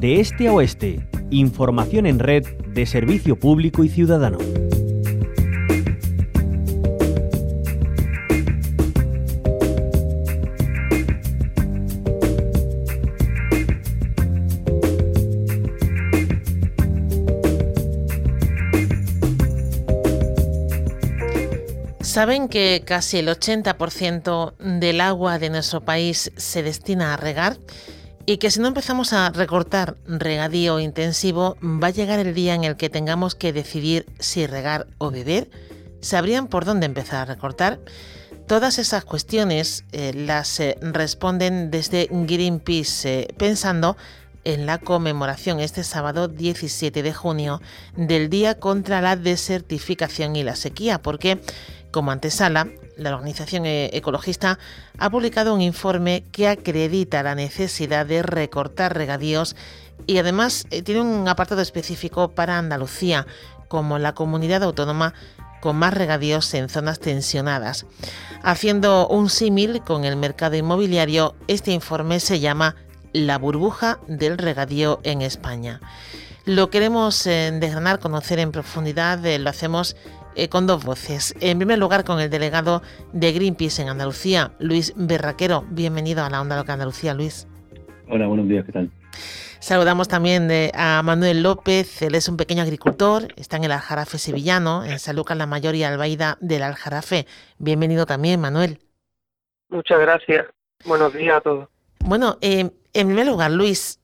De este a oeste, información en red de servicio público y ciudadano. ¿Saben que casi el 80% del agua de nuestro país se destina a regar? Y que si no empezamos a recortar regadío intensivo, va a llegar el día en el que tengamos que decidir si regar o beber. ¿Sabrían por dónde empezar a recortar? Todas esas cuestiones eh, las eh, responden desde Greenpeace, eh, pensando en la conmemoración este sábado 17 de junio del Día contra la Desertificación y la Sequía, porque como antesala, la organización e-, ecologista ha publicado un informe que acredita la necesidad de recortar regadíos y además eh, tiene un apartado específico para Andalucía como la comunidad autónoma con más regadíos en zonas tensionadas. Haciendo un símil con el mercado inmobiliario, este informe se llama La burbuja del regadío en España. Lo queremos eh, desgranar, conocer en profundidad, eh, lo hacemos eh, con dos voces. En primer lugar, con el delegado de Greenpeace en Andalucía, Luis Berraquero. Bienvenido a la Onda Loca Andalucía, Luis. Hola, buenos días, ¿qué tal? Saludamos también a Manuel López, él es un pequeño agricultor, está en el Aljarafe sevillano, en San Lucas la Mayor y Albaida del Aljarafe. Bienvenido también, Manuel. Muchas gracias. Buenos días a todos. Bueno, eh, en primer lugar, Luis,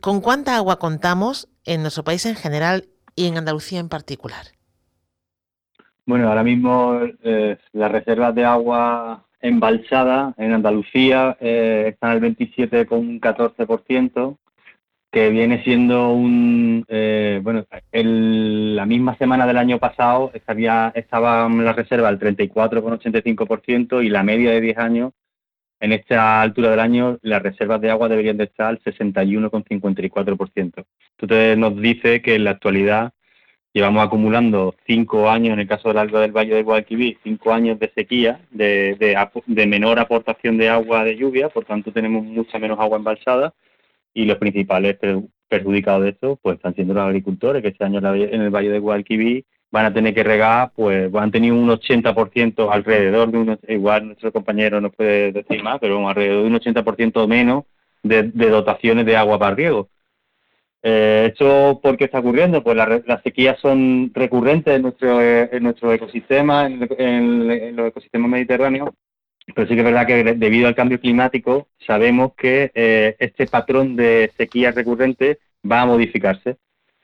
¿con cuánta agua contamos en nuestro país en general y en Andalucía en particular? Bueno, ahora mismo eh, las reservas de agua embalsada en Andalucía eh, están al 27,14%, que viene siendo un... Eh, bueno, la misma semana del año pasado estaría, estaban las reservas al 34,85% y la media de 10 años, en esta altura del año, las reservas de agua deberían de estar al 61,54%. Entonces nos dice que en la actualidad llevamos acumulando cinco años, en el caso del Alto del Valle de Guadalquivir, cinco años de sequía, de, menor aportación de agua de lluvia, por tanto tenemos mucha menos agua embalsada y los principales perjudicados de esto pues están siendo los agricultores, que este año en el Valle de Guadalquivir van a tener que regar, pues han tenido un 80% alrededor de unos, igual nuestro compañero nos puede decir más, pero alrededor de un 80% menos de dotaciones de agua para riego. Eh, ¿Esto por qué está ocurriendo? Pues las sequías son recurrentes en nuestro, en nuestro ecosistema, en, los ecosistemas mediterráneos, pero sí que es verdad que debido al cambio climático sabemos que eh, este patrón de sequías recurrentes va a modificarse,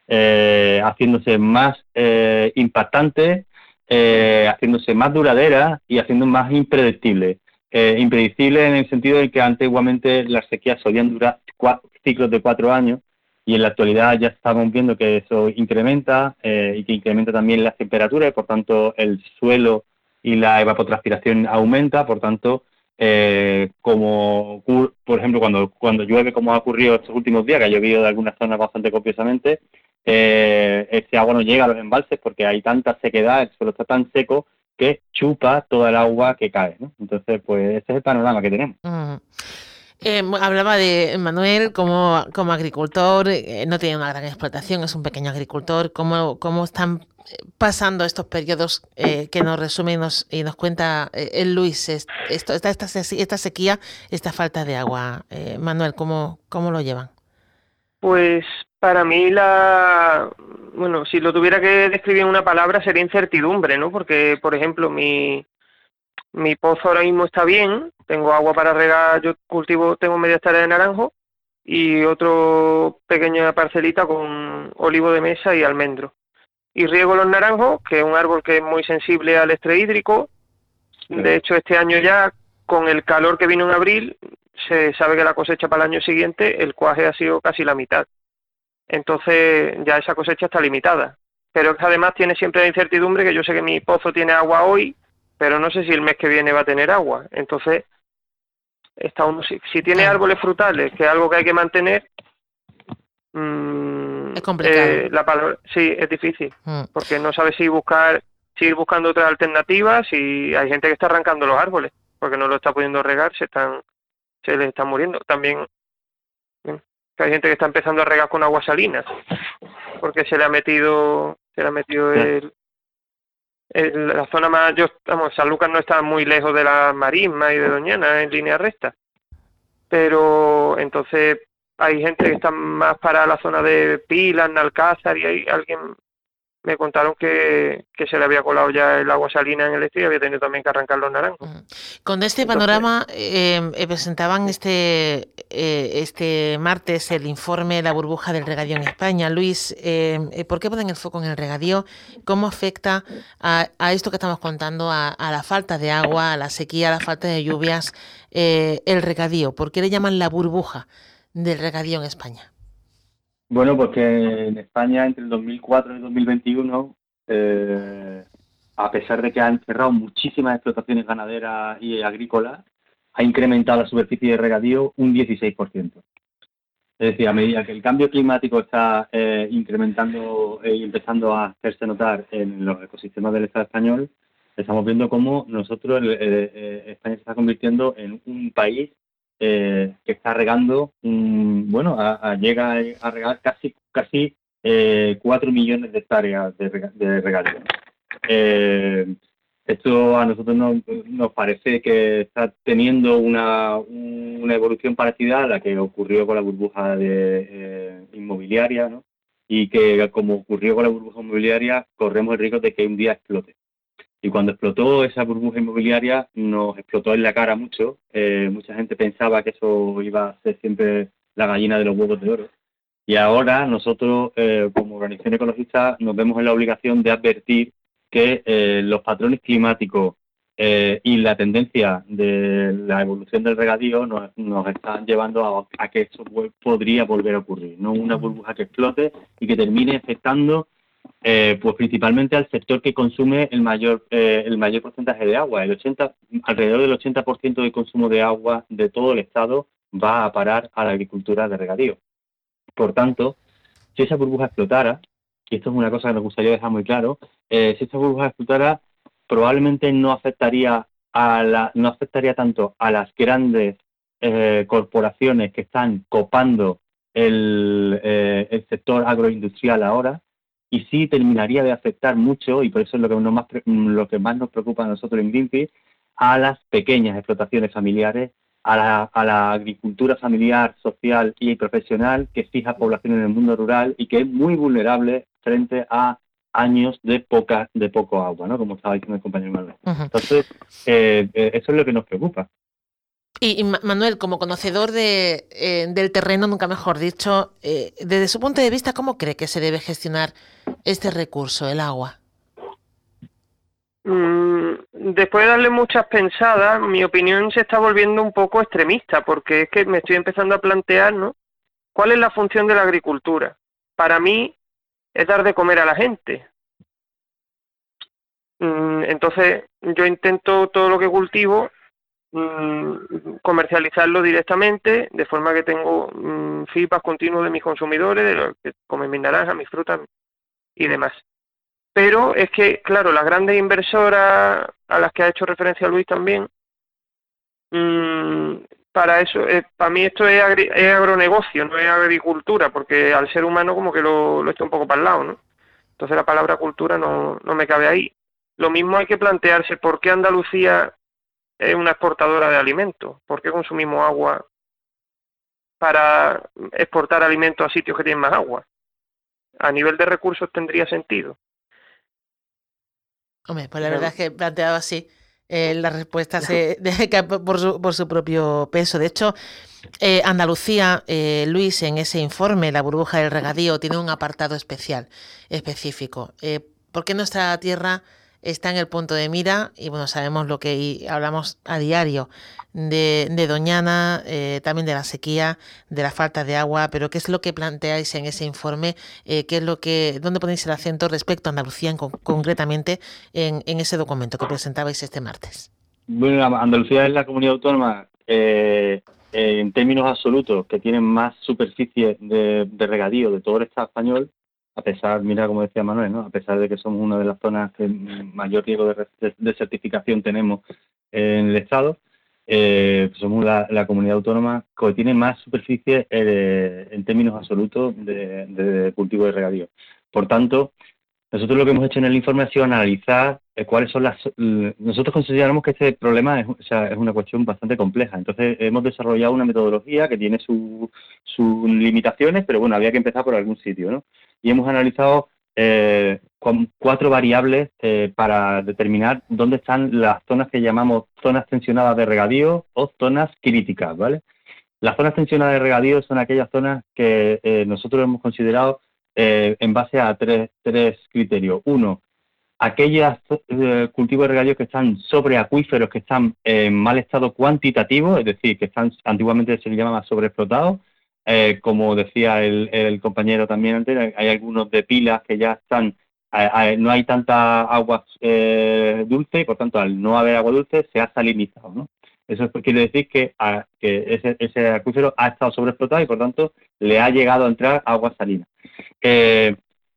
eh, haciéndose más eh, impactante, haciéndose más duradera y haciendo más impredictible. impredecible en el sentido de que antiguamente las sequías solían durar ciclos de cuatro años y en la actualidad ya estamos viendo que eso incrementa eh, y que incrementa también las temperaturas, por tanto el suelo y la evapotranspiración aumenta, por tanto, eh, como por ejemplo cuando, cuando llueve, como ha ocurrido estos últimos días, que ha llovido de algunas zonas bastante copiosamente, eh, ese agua no llega a los embalses porque hay tanta sequedad, el suelo está tan seco que chupa toda el agua que cae. Entonces, pues ese es el panorama que tenemos. Eh, hablaba de Manuel como, como agricultor, eh, no tiene una gran explotación, es un pequeño agricultor. ¿Cómo, cómo están pasando estos periodos eh, que nos resume y nos, y nos cuenta el Luis? Esto, esta, esta, esta, sequía, esta falta de agua. Manuel, ¿cómo, ¿cómo lo llevan? Pues para mí la... Bueno, si lo tuviera que describir en una palabra sería incertidumbre, ¿no? Porque, por ejemplo, mi, mi pozo ahora mismo está bien, tengo agua para regar, yo cultivo, tengo media hectárea de naranjo y otro pequeña parcelita con olivo de mesa y almendro. Y riego los naranjos, que es un árbol que es muy sensible al estrés hídrico. De hecho, este año ya, con el calor que vino en abril, se sabe que la cosecha para el año siguiente, el cuaje ha sido casi la mitad. Entonces, ya esa cosecha está limitada. Pero además tiene siempre la incertidumbre que yo sé que mi pozo tiene agua hoy, pero no sé si el mes que viene va a tener agua. Entonces, está uno, si, tiene árboles frutales, que es algo que hay que mantener, mm, es complicado. Eh, la palabra, sí, es difícil, mm. porque no sabe si buscar, si ir buscando otras alternativas, y hay gente que está arrancando los árboles, porque no lo está pudiendo regar, se están, se les está muriendo. También que hay gente que está empezando a regar con agua salina, porque se le ha metido, se le ha metido el, la zona más, yo, vamos, San Lucas no está muy lejos de la Marisma y de Doñana en línea recta, pero entonces hay gente que está más para la zona de Pilas, Alcázar y hay alguien me contaron que, se le había colado ya el agua salina en el estilo y había tenido también que arrancar los naranjos. Con este panorama eh, eh, presentaban este eh, este martes el informe La burbuja del regadío en España. Luis, ¿por qué ponen el foco en el regadío? ¿Cómo afecta a, esto que estamos contando, a, la falta de agua, a la sequía, a la falta de lluvias, el regadío? ¿Por qué le llaman la burbuja del regadío en España? Bueno, porque pues en España entre el 2004 y el 2021, eh, a pesar de que han cerrado muchísimas explotaciones ganaderas y agrícolas, ha incrementado la superficie de regadío un 16%. Es decir, a medida que el cambio climático está eh, incrementando y empezando a hacerse notar en los ecosistemas del Estado español, estamos viendo cómo nosotros, eh, España se está convirtiendo en un país eh, que está regando, bueno, llega a regar casi casi eh, 4 millones de hectáreas de, regadío. Eh, esto a nosotros nos, parece que está teniendo una, una, evolución parecida a la que ocurrió con la burbuja de, eh, inmobiliaria, ¿no? y que como ocurrió con la burbuja inmobiliaria, corremos el riesgo de que un día explote. Y cuando explotó esa burbuja inmobiliaria, nos explotó en la cara mucho. Eh, mucha gente pensaba que eso iba a ser siempre la gallina de los huevos de oro. Y ahora nosotros, eh, como organización ecologista, nos vemos en la obligación de advertir que eh, los patrones climáticos y la tendencia de la evolución del regadío nos, están llevando a, que esto podría volver a ocurrir. No una burbuja que explote y que termine afectando eh, pues principalmente al sector que consume el mayor eh, el mayor porcentaje de agua. El 80, alrededor del 80% del consumo de agua de todo el Estado va a parar a la agricultura de regadío. Por tanto, si esa burbuja explotara, y esto es una cosa que nos gustaría dejar muy claro, eh, si esa burbuja explotara, probablemente no afectaría a la, no afectaría tanto a las grandes corporaciones que están copando el, el sector agroindustrial ahora, y sí terminaría de afectar mucho, y por eso es lo que, más, lo que más nos preocupa a nosotros en Greenpeace, a las pequeñas explotaciones familiares, a la, agricultura familiar, social y profesional que fija población en el mundo rural y que es muy vulnerable frente a años de poca de poco agua, ¿no? Como estaba diciendo el compañero Manuel. Entonces, eh, eh, eso es lo que nos preocupa. Y, Manuel, como conocedor de, eh, del terreno, nunca mejor dicho, eh, desde su punto de vista, ¿cómo cree que se debe gestionar este recurso, el agua? Mm, después de darle muchas pensadas, mi opinión se está volviendo un poco extremista, porque es que me estoy empezando a plantear, ¿no? ¿Cuál es la función de la agricultura? Para mí es dar de comer a la gente. Mm, entonces, yo intento todo lo que cultivo Mm, comercializarlo directamente, de forma que tengo mm, feedback continuo de mis consumidores, de los que comen mis naranjas, mis frutas y demás. Pero es que, claro, las grandes inversoras a las que ha hecho referencia Luis también, mm, para eso, eh, para mí esto es, agronegocio, no es agricultura, porque al ser humano como que lo, lo un poco para el lado, ¿no? Entonces la palabra cultura no, no me cabe ahí. Lo mismo hay que plantearse por qué Andalucía es una exportadora de alimentos. ¿Por qué consumimos agua para exportar alimentos a sitios que tienen más agua? A nivel de recursos tendría sentido. Hombre, pues la verdad es que planteado así, eh, la respuesta se por su, por su propio peso. De hecho, eh, Andalucía, eh, Luis, en ese informe, la burbuja del regadío, tiene un apartado especial, específico. ¿Por qué nuestra tierra está en el punto de mira y bueno, sabemos lo que hablamos a diario de, Doñana, eh, también de la sequía, de la falta de agua, pero ¿qué es lo que planteáis en ese informe? Eh, ¿Qué es lo que, ¿Dónde ponéis el acento respecto a Andalucía concretamente en, ese documento que presentabais este martes? Bueno, Andalucía es la comunidad autónoma eh, en términos absolutos que tiene más superficie de regadío de todo el Estado español a pesar, mira como decía Manuel, ¿no? a pesar de que somos una de las zonas que mayor riesgo de, certificación tenemos en el Estado, eh, somos la, comunidad autónoma que tiene más superficie eh, en términos absolutos de, cultivo de regadío. Por tanto, nosotros lo que hemos hecho en el informe ha sido analizar eh, cuáles son las... Nosotros consideramos que este problema es, es una cuestión bastante compleja. Entonces, hemos desarrollado una metodología que tiene sus limitaciones, pero bueno, había que empezar por algún sitio, ¿no? Y hemos analizado eh, con cuatro variables eh, para determinar dónde están las zonas que llamamos zonas tensionadas de regadío o zonas críticas, ¿vale? Las zonas tensionadas de regadío son aquellas zonas que eh, nosotros hemos considerado en base a tres, tres criterios. Uno, aquellos cultivos de regadío que están sobre acuíferos, que están en mal estado cuantitativo, es decir, que están antiguamente se les llamaba sobreexplotados, eh, como decía el, compañero también antes, hay algunos de pilas que ya están, no hay tanta agua eh, dulce y por tanto al no haber agua dulce se ha salinizado. ¿no? Eso quiere decir que, ese, ese, acuífero ha estado sobreexplotado y por tanto le ha llegado a entrar agua salina. Eh,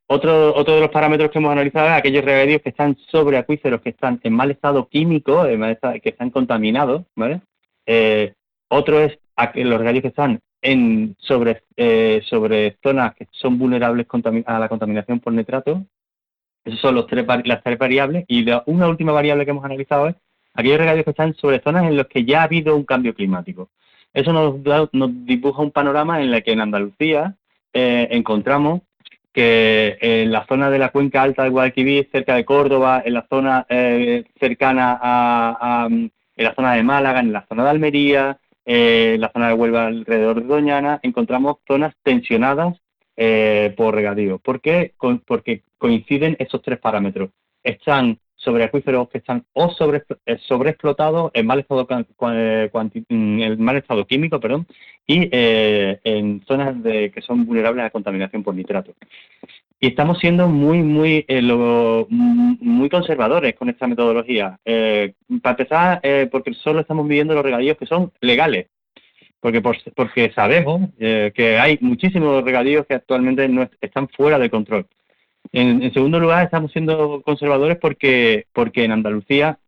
otro, otro de los parámetros que hemos analizado es aquellos regadíos que están sobre acuíferos que están en mal estado químico, que están contaminados, ¿vale? otro es los regadíos que están en, sobre, eh, sobre zonas que son vulnerables a la contaminación por nitrato. Esas son los tres, las tres variables. Y una última variable que hemos analizado es aquellos regadíos que están sobre zonas en las que ya ha habido un cambio climático. Eso nos, nos dibuja un panorama en el que en Andalucía eh, encontramos que en la zona de la cuenca alta del Guadalquivir, cerca de Córdoba, en la zona eh, cercana a, en la zona de Málaga, en la zona de Almería, eh, en la zona de Huelva alrededor de Doñana, encontramos zonas tensionadas eh, por regadío. ¿Por qué? porque coinciden estos tres parámetros. Están sobre acuíferos que están o sobre, eh, sobreexplotados en mal estado en mal estado químico, perdón, y en zonas de, que son vulnerables a contaminación por nitrato. Y estamos siendo muy, muy, muy conservadores con esta metodología. Eh, para empezar, eh, porque solo estamos midiendo los regadíos que son legales. Porque, porque sabemos eh, que hay muchísimos regadíos que actualmente no están fuera de control. En, segundo lugar, estamos siendo conservadores porque, porque en Andalucía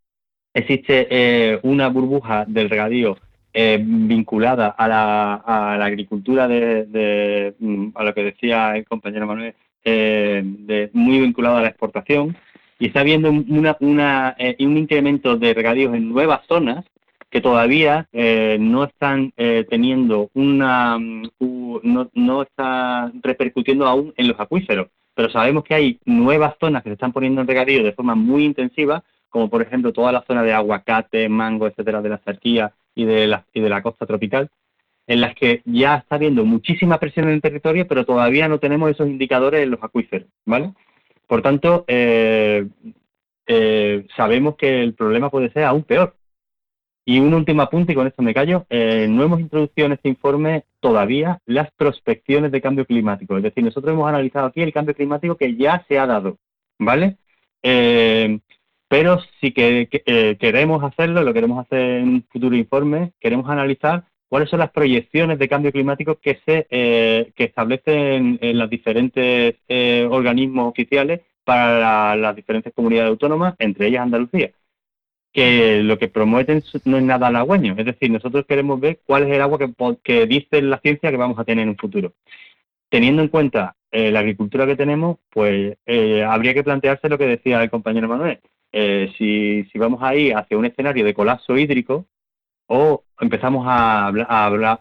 existe una burbuja del regadío vinculada a la, a la agricultura de, mm, a lo que decía el compañero Manuel, eh, de, muy vinculado a la exportación. Y está habiendo una, eh, un incremento de regadíos en nuevas zonas que todavía eh, no están teniendo una no, no está repercutiendo aún en los acuíferos pero sabemos que hay nuevas zonas que se están poniendo en regadío de forma muy intensiva como por ejemplo toda la zona de aguacate mango etcétera de la cerquía y de la y de la costa tropical en las que ya está habiendo muchísima presión en el territorio, pero todavía no tenemos esos indicadores en los acuíferos, ¿vale? Por tanto, eh, eh, sabemos que el problema puede ser aún peor. Y un último apunte, y con esto me callo, eh, no hemos introducido en este informe todavía las prospecciones de cambio climático. Es decir, nosotros hemos analizado aquí el cambio climático que ya se ha dado, ¿vale? pero si que, queremos hacerlo, lo queremos hacer en un futuro informe, queremos analizar cuáles son las proyecciones de cambio climático que se eh, que establecen en los diferentes eh, organismos oficiales para las diferentes comunidades autónomas, entre ellas Andalucía, que lo que promueven no es nada halagüeño, es decir, nosotros queremos ver cuál es el agua que, dice la ciencia que vamos a tener en un futuro. Teniendo en cuenta eh, la agricultura que tenemos, pues habría que plantearse lo que decía el compañero Manuel. si, si vamos a ir hacia un escenario de colapso hídrico, o empezamos a,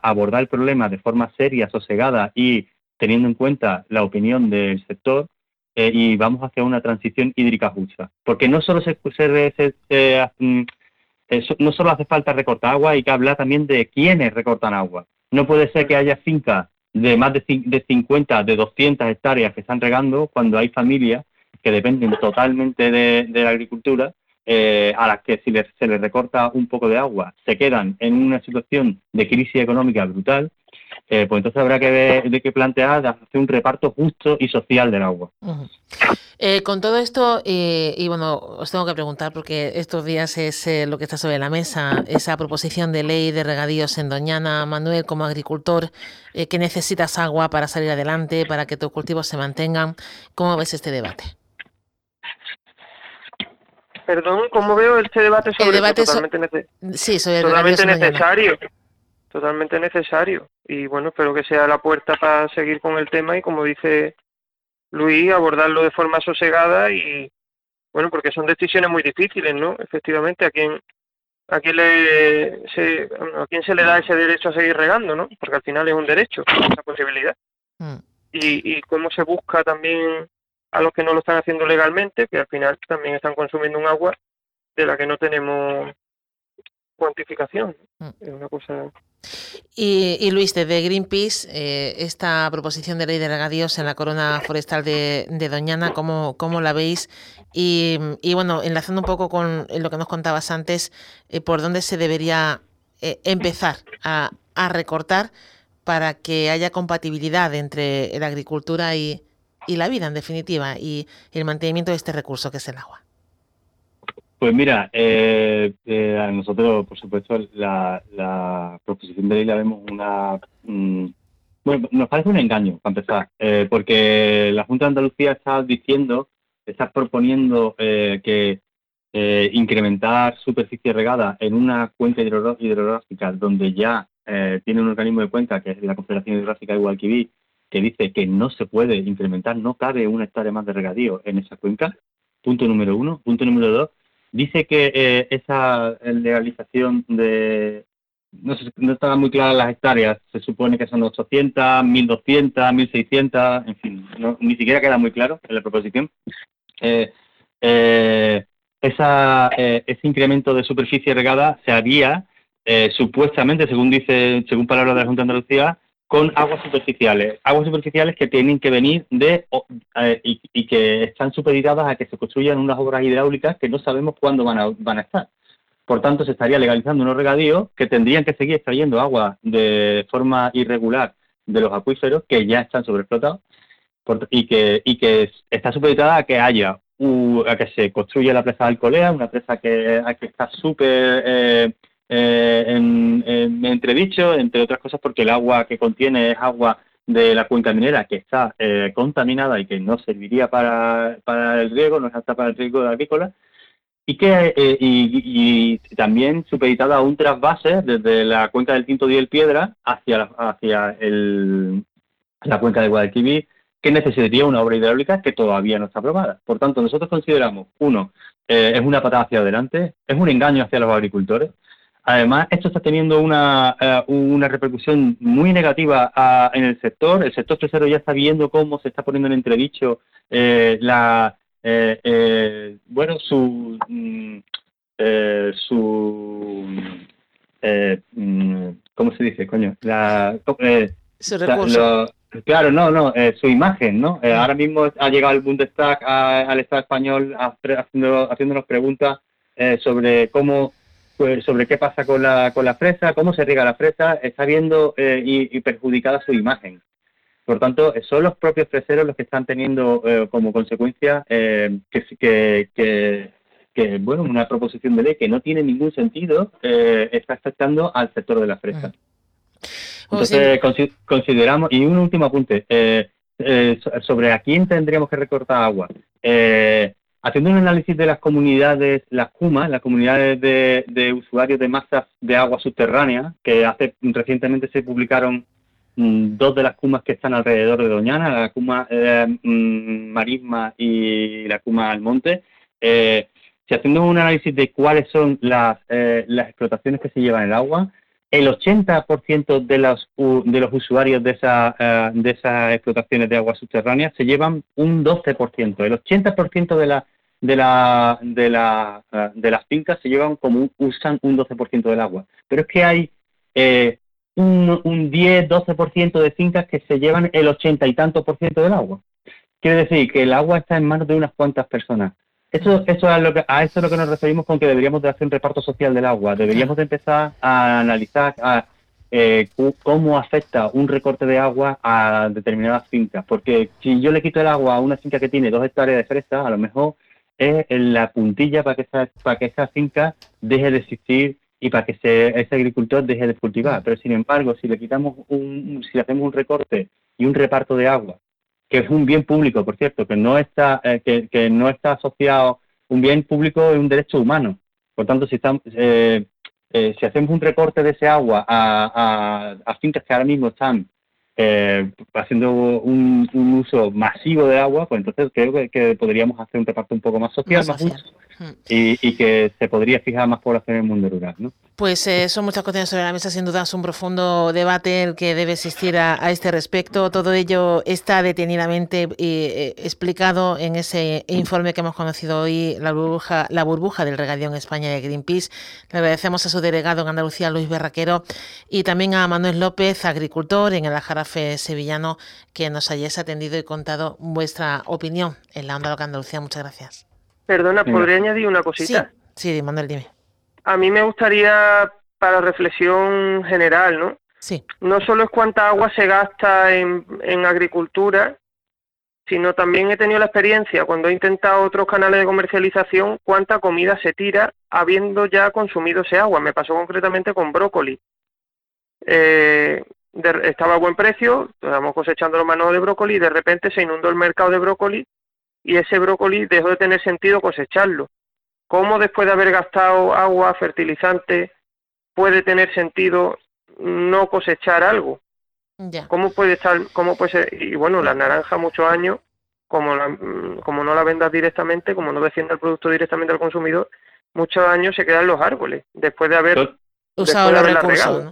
abordar el problema de forma seria, sosegada y teniendo en cuenta la opinión del sector eh, y vamos hacia una transición hídrica justa. Porque no solo se, mm, no solo hace falta recortar agua, hay que hablar también de quiénes recortan agua. No puede ser que haya fincas de más de, de 50, de 200 hectáreas que están regando cuando hay familias que dependen totalmente de la agricultura eh, a las que si se les recorta un poco de agua se quedan en una situación de crisis económica brutal, eh, pues entonces habrá que ver, de que plantear hacer un reparto justo y social del agua. Eh, con todo esto, y bueno, os tengo que preguntar porque estos días es lo que está sobre la mesa, esa proposición de ley de regadíos en Doñana. Manuel, como agricultor, que necesitas agua para salir adelante, para que tus cultivos se mantengan, ¿cómo ves este debate? Perdón, ¿cómo veo este debate sobre el debate totalmente, sí, sobre totalmente necesario? Totalmente necesario. Y bueno, espero que sea la puerta para seguir con el tema y como dice Luis, abordarlo de forma sosegada y bueno, porque son decisiones muy difíciles, ¿no? Efectivamente, a quién a quién le se, a quién se le da ese derecho a seguir regando, ¿no? Porque al final es un derecho, esa posibilidad. Mm. Y, y cómo se busca también a los que no lo están haciendo legalmente, que al final también están consumiendo un agua de la que no tenemos cuantificación. Mm. Es una cosa. Y, Luis, desde Greenpeace, eh, esta proposición de ley de regadíos en la corona forestal de, Doñana, ¿cómo, ¿cómo, la veis? Y, bueno, enlazando un poco con lo que nos contabas antes, eh, ¿por dónde se debería eh, empezar a, recortar para que haya compatibilidad entre la agricultura y, y la vida, en definitiva, y el mantenimiento de este recurso que es el agua? Pues mira, eh, eh, nosotros, por supuesto, la, proposición de ley la vemos una... Mm, bueno, nos parece un engaño, para empezar, eh, porque la Junta de Andalucía está diciendo, está proponiendo que incrementar superficie regada en una cuenca hidrográfica donde ya tiene un organismo de cuenca, que es la Confederación Hidrográfica de Guadalquivir, que dice que no se puede incrementar, no cabe una hectárea más de regadío en esa cuenca. Punto número uno. Punto número dos, Dice que eh, esa legalización de... No, no estaban muy claras las hectáreas, se supone que son 800, 1200, 1600, en fin, ni siquiera queda muy claro en la proposición. Eh, eh, esa, ese incremento de superficie regada se haría supuestamente, según dice, según palabras de la Junta de Andalucía, con aguas superficiales. Aguas superficiales que tienen que venir de eh, y, que están supeditadas a que se construyan unas obras hidráulicas que no sabemos cuándo van a, van a estar. Por tanto, se estaría legalizando unos regadíos que tendrían que seguir extrayendo agua de forma irregular de los acuíferos que ya están sobreexplotados y que, y que está supeditada a que haya a que se construya la presa de Alcolea, una presa que, que está súper eh, eh, en, entre otras cosas porque el agua que contiene es agua de la cuenca minera que está eh, contaminada y que no serviría para, para el riego, no es apta para el riego agrícola, y que eh, y, también supeditada a un trasvase desde la cuenca del Tinto y el Piedra hacia, la, hacia el, la cuenca de Guadalquivir, que necesitaría una obra hidráulica que todavía no está aprobada. Por tanto, nosotros consideramos, uno, es una patada hacia adelante, es un engaño hacia los agricultores, Además, esto está teniendo una, eh, una repercusión muy negativa ah, en el sector. El sector tercero ya está viendo cómo se está poniendo en entredicho eh, la, eh, bueno, su, mm, su, mm, ¿cómo se dice, coño? La, su recurso. claro, no, no, su imagen, ¿no? ahora mismo ha llegado el Bundestag al Estado español haciendo, haciéndonos preguntas sobre cómo pues, sobre qué pasa con la, con la fresa, cómo se riega la fresa, está viendo eh, y, perjudicada su imagen. Por tanto, son los propios freseros los que están teniendo eh, como consecuencia eh, que, que, que, bueno, una proposición de ley que no tiene ningún sentido está afectando al sector de la fresa. Entonces, consideramos, y un último apunte, sobre a quién tendríamos que recortar agua. Eh, Haciendo un análisis de las comunidades, las CUMAS, las comunidades de, usuarios de masas de agua subterránea, que hace recientemente se publicaron mm, dos de las CUMAS que están alrededor de Doñana, la CUMA eh, mm, Marisma y la CUMA Almonte, eh, si haciendo un análisis de cuáles son las, eh, las explotaciones que se llevan el agua, el 80% de los, de los usuarios de, esa, eh, de esas explotaciones de agua subterránea se llevan un 12%. El 80% de, la, de, la, de, la, eh, de las fincas se llevan como usan un 12% del agua. Pero es que hay eh, un, un 10-12% de fincas que se llevan el 80 y tanto por ciento del agua. Quiere decir que el agua está en manos de unas cuantas personas. Eso, eso es lo que, a eso es lo que nos referimos con que deberíamos de hacer un reparto social del agua. Deberíamos de empezar a analizar a, eh, cómo afecta un recorte de agua a determinadas fincas. Porque si yo le quito el agua a una finca que tiene dos hectáreas de fresa, a lo mejor es la puntilla para que esa, para que esa finca deje de existir y para que ese agricultor deje de cultivar. Pero sin embargo, si le quitamos un, si le hacemos un recorte y un reparto de agua que es un bien público, por cierto, que no está, eh, que, no está asociado un bien público es un derecho humano. Por tanto, si, estamos, eh, eh, si hacemos un recorte de ese agua a, a, fincas que ahora mismo están eh, haciendo un, uso masivo de agua, pues entonces creo que, podríamos hacer un reparto un poco más social, más, hmm. y, que se podría fijar más población en el mundo rural. ¿no? Pues eh, son muchas cuestiones sobre la mesa, sin duda es un profundo debate el que debe existir a, este respecto. Todo ello está detenidamente eh, explicado en ese informe que hemos conocido hoy, la burbuja, la burbuja del regadío en España de Greenpeace. Le agradecemos a su delegado en Andalucía, Luis Berraquero, y también a Manuel López, agricultor en el Ajarafe sevillano, que nos hayáis atendido y contado vuestra opinión en la Onda Loca Andalucía. Muchas gracias. Perdona, ¿podría añadir una cosita? Sí, sí Manuel, dime a mí me gustaría, para reflexión general, ¿no? Sí. No solo es cuánta agua se gasta en, en agricultura, sino también he tenido la experiencia cuando he intentado otros canales de comercialización, cuánta comida se tira habiendo ya consumido ese agua. Me pasó concretamente con brócoli. Eh, estaba a buen precio, estábamos cosechando los manos de brócoli y de repente se inundó el mercado de brócoli y ese brócoli dejó de tener sentido cosecharlo. ¿Cómo después de haber gastado agua, fertilizante, puede tener sentido no cosechar algo? ¿Cómo puede estar, cómo puede ser? Y bueno, la naranja muchos años, como, como no la vendas directamente, como no defienda el producto directamente al consumidor, muchos años se quedan los árboles, después de haber usado los recursos. Mm.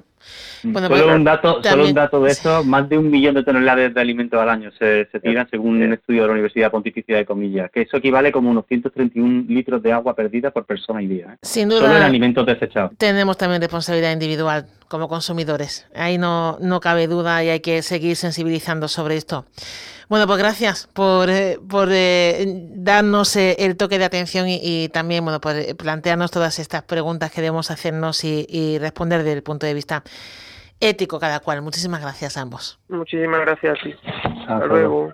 Bueno, solo, un dato, solo un dato de eso, más de un millón de toneladas de alimentos al año se, se tiran según un estudio de la Universidad Pontificia de Comillas, que eso equivale como unos 131 litros de agua perdida por persona y día. ¿eh? Sin duda. Solo en alimentos desechados. Tenemos también responsabilidad individual como consumidores. Ahí no, no cabe duda y hay que seguir sensibilizando sobre esto. Bueno, pues gracias por, eh, por eh, darnos el toque de atención y, también bueno, por plantearnos todas estas preguntas que debemos hacernos y, y responder desde el punto de vista ético cada cual. Muchísimas gracias a ambos. Muchísimas gracias a ti. Hasta luego.